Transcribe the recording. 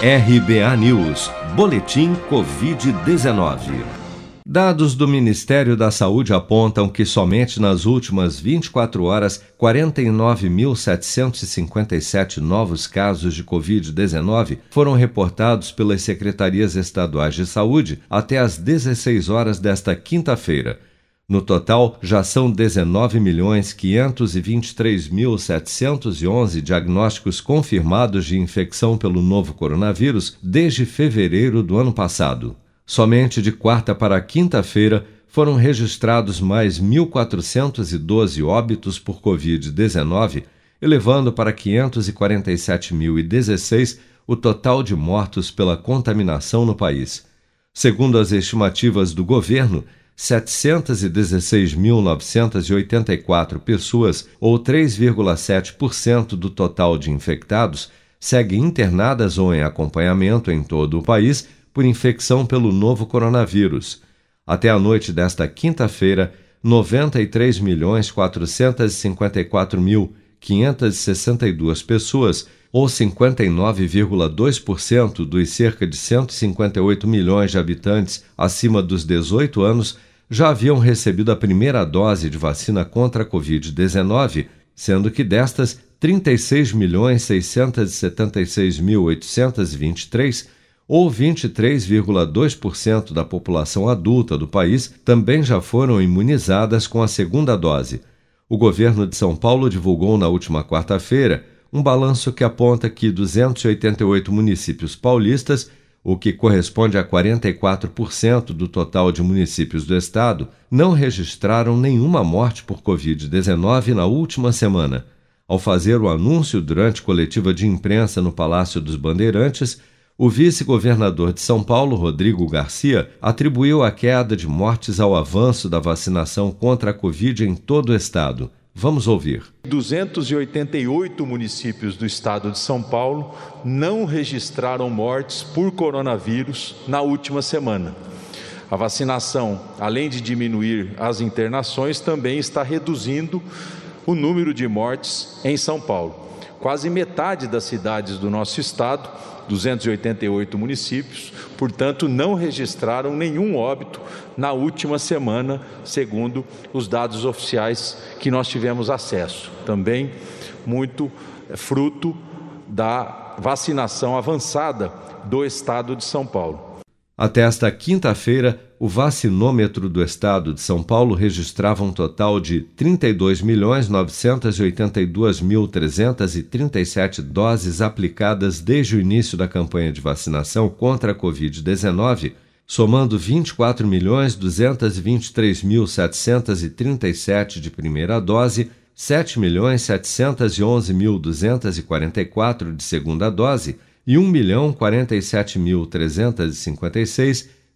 RBA News, Boletim Covid-19. Dados do Ministério da Saúde apontam que somente nas últimas 24 horas, 49.757 novos casos de Covid-19 foram reportados pelas secretarias estaduais de saúde até às 16 horas desta quinta-feira. No total, já são 19.523.711 diagnósticos confirmados de infecção pelo novo coronavírus desde fevereiro do ano passado. Somente de quarta para quinta-feira foram registrados mais 1.412 óbitos por Covid-19, elevando para 547.016 o total de mortos pela contaminação no país. Segundo as estimativas do governo, 716.984 pessoas, ou 3,7% do total de infectados, seguem internadas ou em acompanhamento em todo o país por infecção pelo novo coronavírus. Até a noite desta quinta-feira, 93.454.562 pessoas, ou 59,2% dos cerca de 158 milhões de habitantes acima dos 18 anos, já haviam recebido a primeira dose de vacina contra a Covid-19, sendo que destas, 36.676.823, ou 23,2% da população adulta do país, também já foram imunizadas com a segunda dose. O governo de São Paulo divulgou na última quarta-feira um balanço que aponta que 288 municípios paulistas o que corresponde a 44% do total de municípios do estado, não registraram nenhuma morte por Covid-19 na última semana. Ao fazer o anúncio durante coletiva de imprensa no Palácio dos Bandeirantes, o vice-governador de São Paulo, Rodrigo Garcia, atribuiu a queda de mortes ao avanço da vacinação contra a Covid em todo o estado. Vamos ouvir. 288 municípios do estado de São Paulo não registraram mortes por coronavírus na última semana. A vacinação, além de diminuir as internações, também está reduzindo o número de mortes em São Paulo. Quase metade das cidades do nosso estado 288 municípios, portanto, não registraram nenhum óbito na última semana, segundo os dados oficiais que nós tivemos acesso. Também muito é, fruto da vacinação avançada do estado de São Paulo. Até esta quinta-feira, o vacinômetro do estado de São Paulo registrava um total de 32.982.337 doses aplicadas desde o início da campanha de vacinação contra a Covid-19, somando 24.223.737 de primeira dose, 7.711.244 de segunda dose e 1.047.356